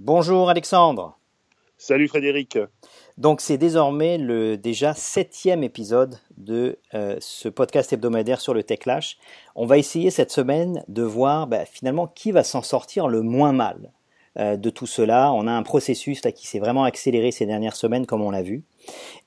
Bonjour Alexandre. Salut Frédéric. Donc c'est désormais le déjà septième épisode de euh, ce podcast hebdomadaire sur le Techlash. On va essayer cette semaine de voir bah, finalement qui va s'en sortir le moins mal de tout cela. On a un processus là qui s'est vraiment accéléré ces dernières semaines comme on l'a vu.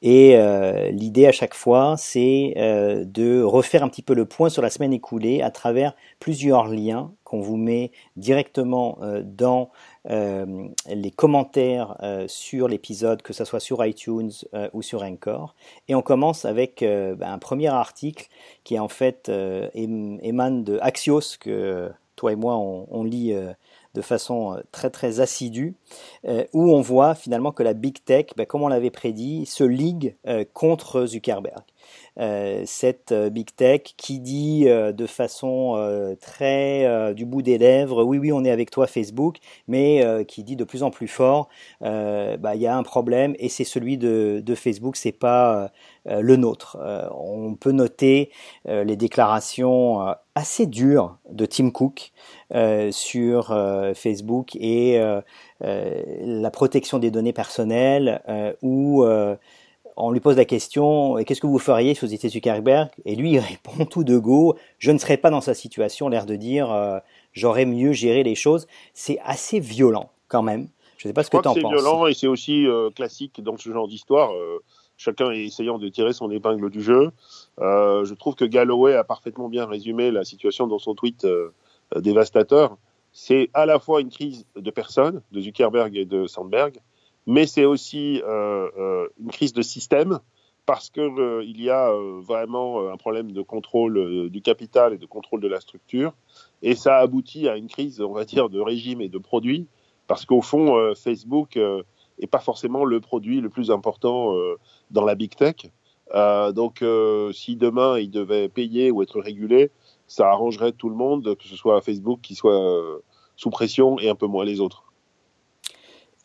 Et euh, l'idée à chaque fois, c'est de refaire un petit peu le point sur la semaine écoulée à travers plusieurs liens qu'on vous met directement dans euh, les commentaires euh, sur l'épisode, que ce soit sur iTunes euh, ou sur Encore. Et on commence avec ben, un premier article qui en fait émane de Axios, que toi et moi on, lit de façon très très assidue, où on voit finalement que la big tech, ben, comme on l'avait prédit, se ligue contre Zuckerberg. Euh, cette euh, big tech qui dit euh, de façon très du bout des lèvres, oui oui on est avec toi Facebook, mais qui dit de plus en plus fort, bah il y a un problème et c'est celui de, de Facebook, c'est pas le nôtre. on peut noter les déclarations assez dures de Tim Cook sur Facebook et la protection des données personnelles où on lui pose la question qu'est-ce que vous feriez si vous étiez Zuckerberg? Et lui, il répond tout de go je ne serais pas dans sa situation, l'air de dire euh, j'aurais mieux géré les choses. C'est assez violent quand même. Je ne sais pas ce que tu en penses. C'est violent et c'est aussi euh, classique dans ce genre d'histoire. Euh, chacun essayant de tirer son épingle du jeu. je trouve que Galloway a parfaitement bien résumé la situation dans son tweet dévastateur. C'est à la fois une crise de personnes, de Zuckerberg et de Sandberg, mais c'est aussi euh, euh, une crise de système parce qu'il euh, y a vraiment un problème de contrôle du capital et de contrôle de la structure. Et ça aboutit à une crise, on va dire, de régime et de produit, parce qu'au fond, Facebook n'est pas forcément le produit le plus important dans la big tech. donc, si demain il devait payer ou être régulé, ça arrangerait tout le monde, que ce soit Facebook qui soit sous pression et un peu moins les autres.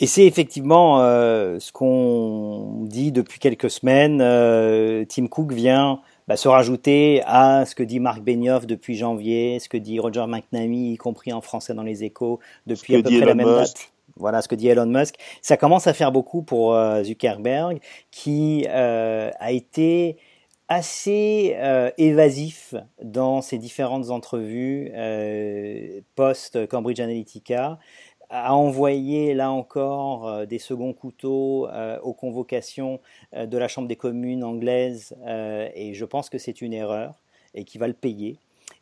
Et c'est effectivement euh, ce qu'on dit depuis quelques semaines. Euh, Tim Cook vient bah, se rajouter à ce que dit Marc Benioff depuis janvier, ce que dit Roger McNamee, y compris en français dans les échos, depuis à peu près la même date. Voilà ce que dit Elon Musk. Ça commence à faire beaucoup pour euh, Zuckerberg, qui a été assez évasif dans ses différentes entrevues post-Cambridge Analytica a envoyé là encore euh, des seconds couteaux euh, aux convocations euh, de la Chambre des communes anglaise et je pense que c'est une erreur et qu'il va le payer.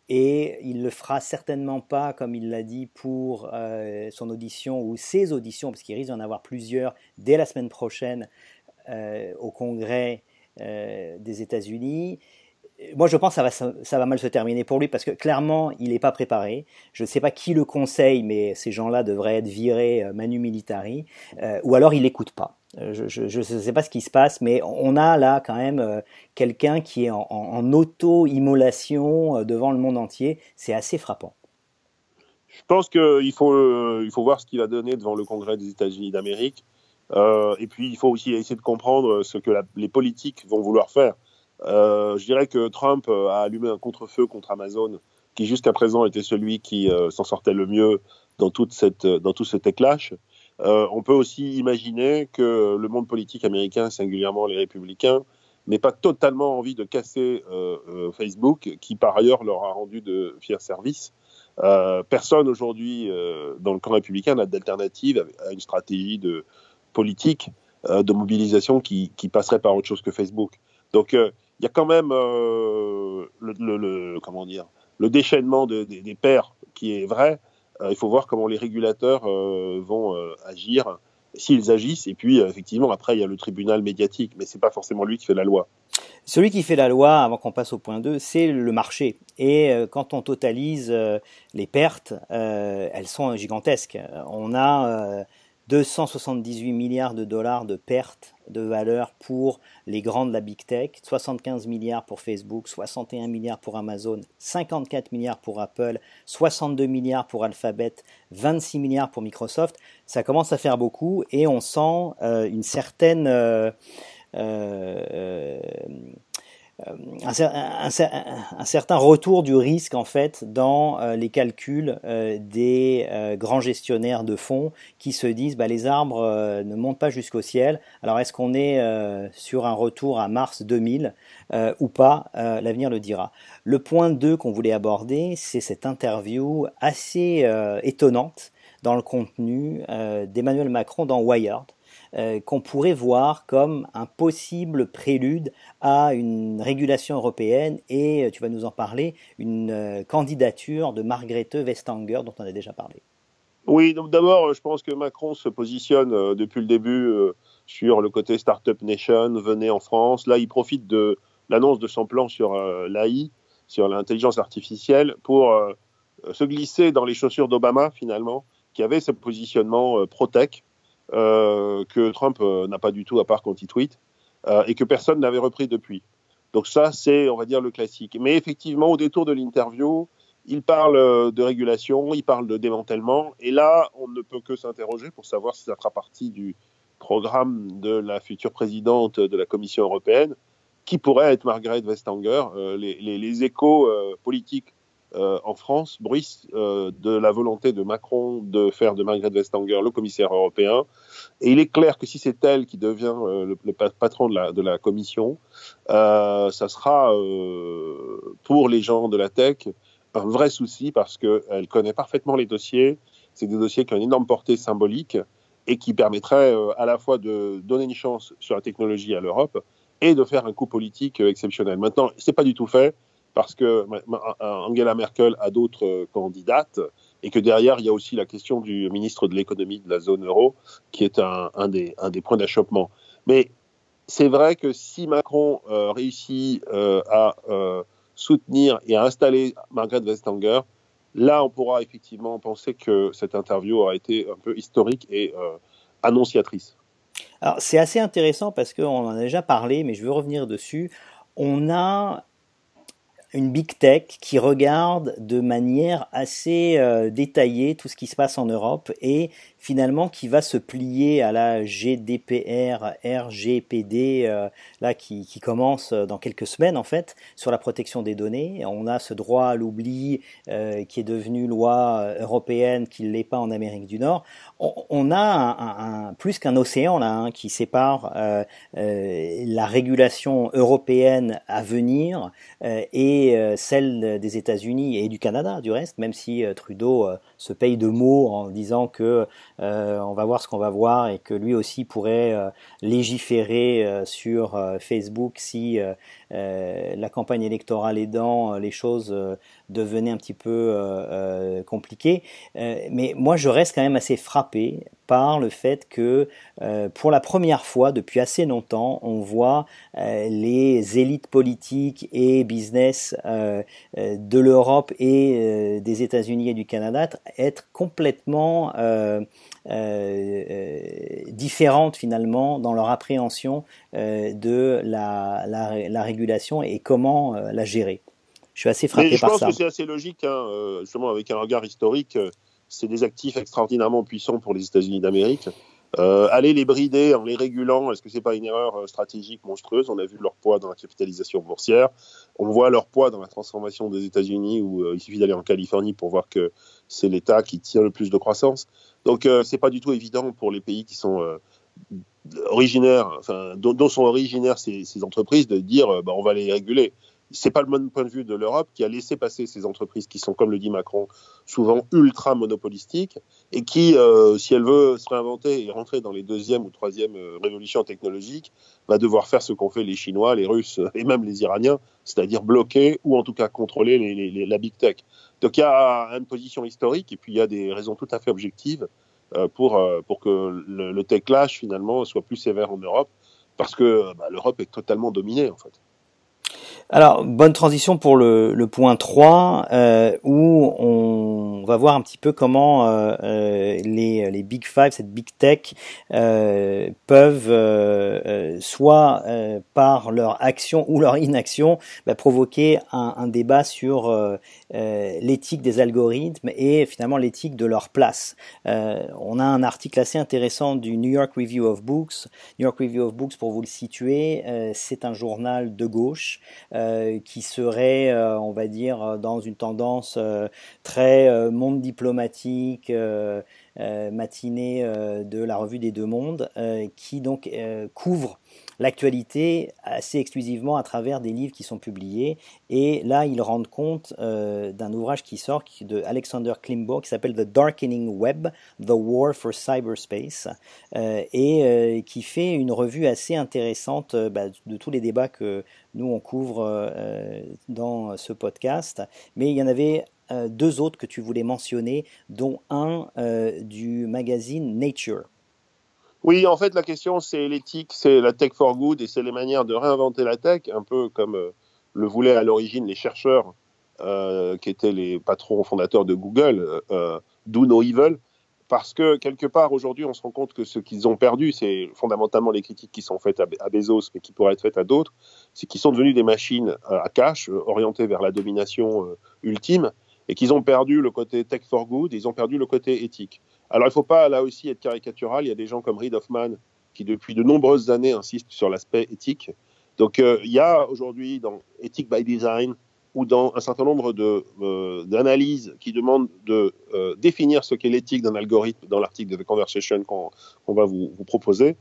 Et il le fera certainement pas, comme il l'a dit, pour son audition ou ses auditions, parce qu'il risque d'en avoir plusieurs dès la semaine prochaine au Congrès des États-Unis moi, je pense que ça va, mal se terminer pour lui parce que clairement, il n'est pas préparé. Je ne sais pas qui le conseille, mais ces gens-là devraient être virés euh, manu militari, euh, ou alors il n'écoute pas. Euh, je ne sais pas ce qui se passe, mais on a là quand même quelqu'un qui est en, auto-immolation devant le monde entier. C'est assez frappant. Je pense qu'il faut, voir ce qu'il va donner devant le Congrès des États-Unis d'Amérique. et puis, il faut aussi essayer de comprendre ce que les politiques vont vouloir faire. Euh, je dirais que Trump euh, a allumé un contre-feu contre Amazon, qui jusqu'à présent était celui qui euh, s'en sortait le mieux dans, toute cette, dans tout ce techlash. Euh, on peut aussi imaginer que le monde politique américain, singulièrement les républicains, n'ait pas totalement envie de casser euh, Facebook, qui par ailleurs leur a rendu de fiers services. Personne aujourd'hui dans le camp républicain n'a d'alternative à une stratégie de politique de mobilisation qui, qui, passerait par autre chose que Facebook. Donc il y a quand même euh, le, comment dire, le déchaînement des pairs qui est vrai. Euh, il faut voir comment les régulateurs euh, vont agir, s'ils agissent. Et puis, effectivement, après, il y a le tribunal médiatique, mais c'est pas forcément lui qui fait la loi. Celui qui fait la loi, avant qu'on passe au point 2, c'est le marché. Et quand on totalise les pertes, elles sont gigantesques. On a 278 milliards de dollars de pertes de valeur pour les grands de la big tech, 75 milliards pour Facebook, 61 milliards pour Amazon, 54 milliards pour Apple, 62 milliards pour Alphabet, 26 milliards pour Microsoft. Ça commence à faire beaucoup et on sent euh, une certaine euh, euh, un, certain retour du risque en fait dans les calculs des grands gestionnaires de fonds qui se disent bah, les arbres ne montent pas jusqu'au ciel. Alors est-ce qu'on est sur un retour à mars 2000 ou pas L'avenir le dira. Le point 2 qu'on voulait aborder, c'est cette interview assez étonnante dans le contenu d'Emmanuel Macron dans Wired. Euh, qu'on pourrait voir comme un possible prélude à une régulation européenne et, euh, tu vas nous en parler, une euh, candidature de Margrethe Vestager dont on a déjà parlé. Oui, donc d'abord, je pense que Macron se positionne depuis le début sur le côté Startup Nation, venez en France. Là, il profite de l'annonce de son plan sur l'AI, sur l'intelligence artificielle, pour se glisser dans les chaussures d'Obama, finalement, qui avait ce positionnement pro-tech que Trump euh, n'a pas du tout à part quand il tweet euh, et que personne n'avait repris depuis. Donc ça, c'est, on va dire, le classique. Mais effectivement, au détour de l'interview, il parle de régulation, il parle de démantèlement, et là, on ne peut que s'interroger pour savoir si ça fera partie du programme de la future présidente de la Commission européenne, qui pourrait être Margaret Vestager. les, échos politiques euh, en France bruit euh, de la volonté de Macron de faire de Margaret Vestager le commissaire européen. Et il est clair que si c'est elle qui devient euh, le, patron de la, de la commission, ça sera pour les gens de la tech un vrai souci parce qu'elle connaît parfaitement les dossiers. C'est des dossiers qui ont une énorme portée symbolique et qui permettraient à la fois de donner une chance sur la technologie à l'Europe et de faire un coup politique exceptionnel. Maintenant, c'est pas du tout fait parce que Angela Merkel a d'autres euh, candidates et que derrière, il y a aussi la question du ministre de l'économie de la zone euro, qui est un, des, points d'achoppement. Mais c'est vrai que si Macron euh, réussit euh, à soutenir et à installer Margaret Vestager, là, on pourra effectivement penser que cette interview aura été un peu historique et annonciatrice. Alors, c'est assez intéressant parce qu'on en a déjà parlé, mais je veux revenir dessus. On a une big tech qui regarde de manière assez euh, détaillée tout ce qui se passe en Europe et finalement qui va se plier à la GDPR, RGPD, euh, là qui, qui, commence dans quelques semaines en fait, sur la protection des données. On a ce droit à l'oubli euh, qui est devenu loi européenne, qui ne l'est pas en Amérique du Nord. On, on a un, un, plus qu'un océan là hein, qui sépare euh, euh, la régulation européenne à venir et celle des États-Unis et du Canada du reste, même si Trudeau se paye de mots en disant que euh, on va voir ce qu'on va voir et que lui aussi pourrait euh, légiférer euh, sur Facebook si la campagne électorale aidant, les choses devenaient un petit peu compliquées. mais moi, je reste quand même assez frappé par le fait que pour la première fois depuis assez longtemps, on voit les élites politiques et business de l'Europe et des États-Unis et du Canada être complètement euh, euh, différentes finalement dans leur appréhension euh, de la, la, régulation et comment la gérer. Je suis assez frappé par ça. Je pense que c'est assez logique, hein, justement avec un regard historique. c'est des actifs extraordinairement puissants pour les États-Unis d'Amérique. Euh, aller les brider en les régulant, est-ce que c'est pas une erreur stratégique monstrueuse? On a vu leur poids dans la capitalisation boursière, on voit leur poids dans la transformation des États-Unis, où il suffit d'aller en Californie pour voir que c'est l'État qui tire le plus de croissance. Donc euh, c'est pas du tout évident pour les pays qui sont euh, originaires, enfin dont, sont originaires ces, entreprises de dire euh, bah, on va les réguler. C'est pas le point de vue de l'Europe qui a laissé passer ces entreprises qui sont, comme le dit Macron, souvent ultra monopolistiques et qui, euh, si elle veut se réinventer et rentrer dans les deuxième ou troisième révolutions technologiques, va devoir faire ce qu'ont fait les Chinois, les Russes et même les Iraniens, c'est-à-dire bloquer ou en tout cas contrôler la big tech. Donc il y a une position historique et puis il y a des raisons tout à fait objectives euh, pour, euh, pour que le, le tech clash finalement soit plus sévère en Europe parce que bah, l'Europe est totalement dominée en fait. Alors, bonne transition pour le, le point 3, euh, où on va voir un petit peu comment les, les Big Five, cette Big Tech, peuvent soit par leur action ou leur inaction bah, provoquer un, un, débat sur l'éthique des algorithmes et finalement l'éthique de leur place. on a un article assez intéressant du New York Review of Books. New York Review of Books, pour vous le situer, c'est un journal de gauche qui serait, on va dire, dans une tendance très monde diplomatique, matinée de la revue des deux mondes, qui donc couvre l'actualité assez exclusivement à travers des livres qui sont publiés. Et là, ils rendent compte euh, d'un ouvrage qui sort de Alexander Klimbo qui s'appelle The Darkening Web, The War for Cyberspace, euh, et euh, qui fait une revue assez intéressante bah, de tous les débats que nous on couvre dans ce podcast. Mais il y en avait deux autres que tu voulais mentionner, dont un du magazine Nature. Oui, en fait, la question, c'est l'éthique, c'est la tech for good et c'est les manières de réinventer la tech, un peu comme euh, le voulaient à l'origine les chercheurs euh, qui étaient les patrons fondateurs de Google, euh, do no evil, parce que quelque part, aujourd'hui, on se rend compte que ce qu'ils ont perdu, c'est fondamentalement les critiques qui sont faites à, Bezos, mais qui pourraient être faites à d'autres, c'est qu'ils sont devenus des machines à cash, orientées vers la domination ultime, et qu'ils ont perdu le côté tech for good, ils ont perdu le côté éthique. Alors il ne faut pas là aussi être caricatural, il y a des gens comme Reid Hoffman qui depuis de nombreuses années insistent sur l'aspect éthique. Donc euh, il y a aujourd'hui dans Ethic by Design ou dans un certain nombre euh, d'analyses qui demandent de euh, définir ce qu'est l'éthique d'un algorithme dans l'article de The Conversation qu'on va vous, vous proposer,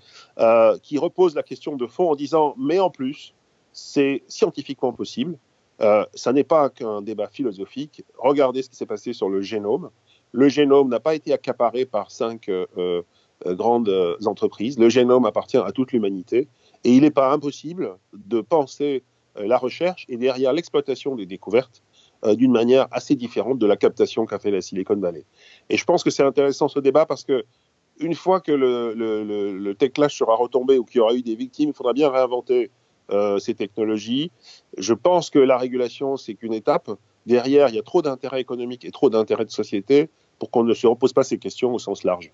qui repose la question de fond en disant mais en plus c'est scientifiquement possible, ça n'est pas qu'un débat philosophique. Regardez ce qui s'est passé sur le génome. Le génome n'a pas été accaparé par cinq euh, euh, grandes entreprises. Le génome appartient à toute l'humanité. Et il n'est pas impossible de penser euh, la recherche et derrière l'exploitation des découvertes d'une manière assez différente de la captation qu'a fait la Silicon Valley. Et je pense que c'est intéressant ce débat parce que une fois que le, le, le, tech clash sera retombé ou qu'il y aura eu des victimes, il faudra bien réinventer ces technologies. Je pense que la régulation, c'est qu'une étape derrière, il y a trop d'intérêts économiques et trop d'intérêts de société pour qu'on ne se repose pas ces questions au sens large.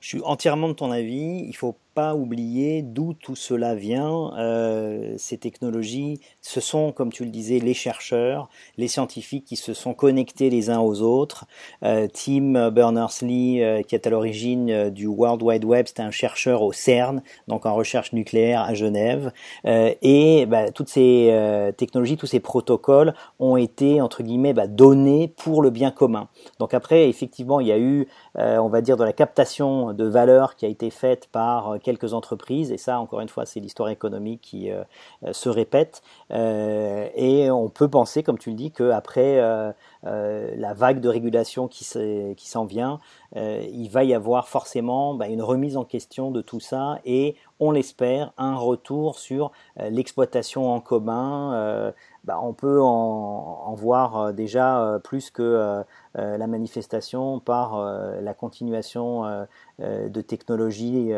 Je suis entièrement de ton avis. Il faut pas oublier d'où tout cela vient. Euh, ces technologies, ce sont, comme tu le disais, les chercheurs, les scientifiques qui se sont connectés les uns aux autres. Euh, Tim Berners-Lee, euh, qui est à l'origine du World Wide Web, c'était un chercheur au CERN, donc en recherche nucléaire à Genève. Et bah, toutes ces technologies, tous ces protocoles ont été, entre guillemets, bah, donnés pour le bien commun. Donc après, effectivement, il y a eu, on va dire, de la captation de valeur qui a été faite par quelques entreprises, et ça, encore une fois, c'est l'histoire économique qui euh, euh, se répète. Euh, et on peut penser, comme tu le dis, qu'après la vague de régulation qui s'en vient, il va y avoir forcément bah, une remise en question de tout ça et on l'espère, un retour sur l'exploitation en commun, bah, on peut en, voir euh, déjà euh, plus que euh, la manifestation par la continuation de technologies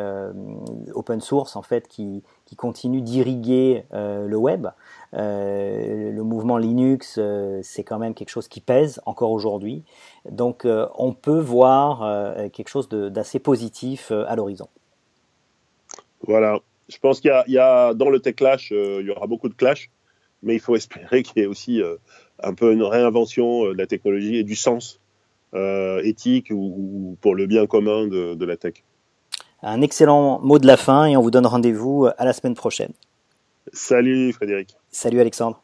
open source en fait qui, qui continue d'irriguer le web. le mouvement Linux, c'est quand même quelque chose qui pèse encore aujourd'hui. Donc on peut voir quelque chose d'assez positif à l'horizon. Voilà. Je pense qu'il y, a dans le tech clash, il y aura beaucoup de clash mais il faut espérer qu'il y ait aussi euh, un peu une réinvention euh, de la technologie et du sens euh, éthique ou, pour le bien commun de la tech. Un excellent mot de la fin et on vous donne rendez-vous à la semaine prochaine. Salut Frédéric. Salut Alexandre.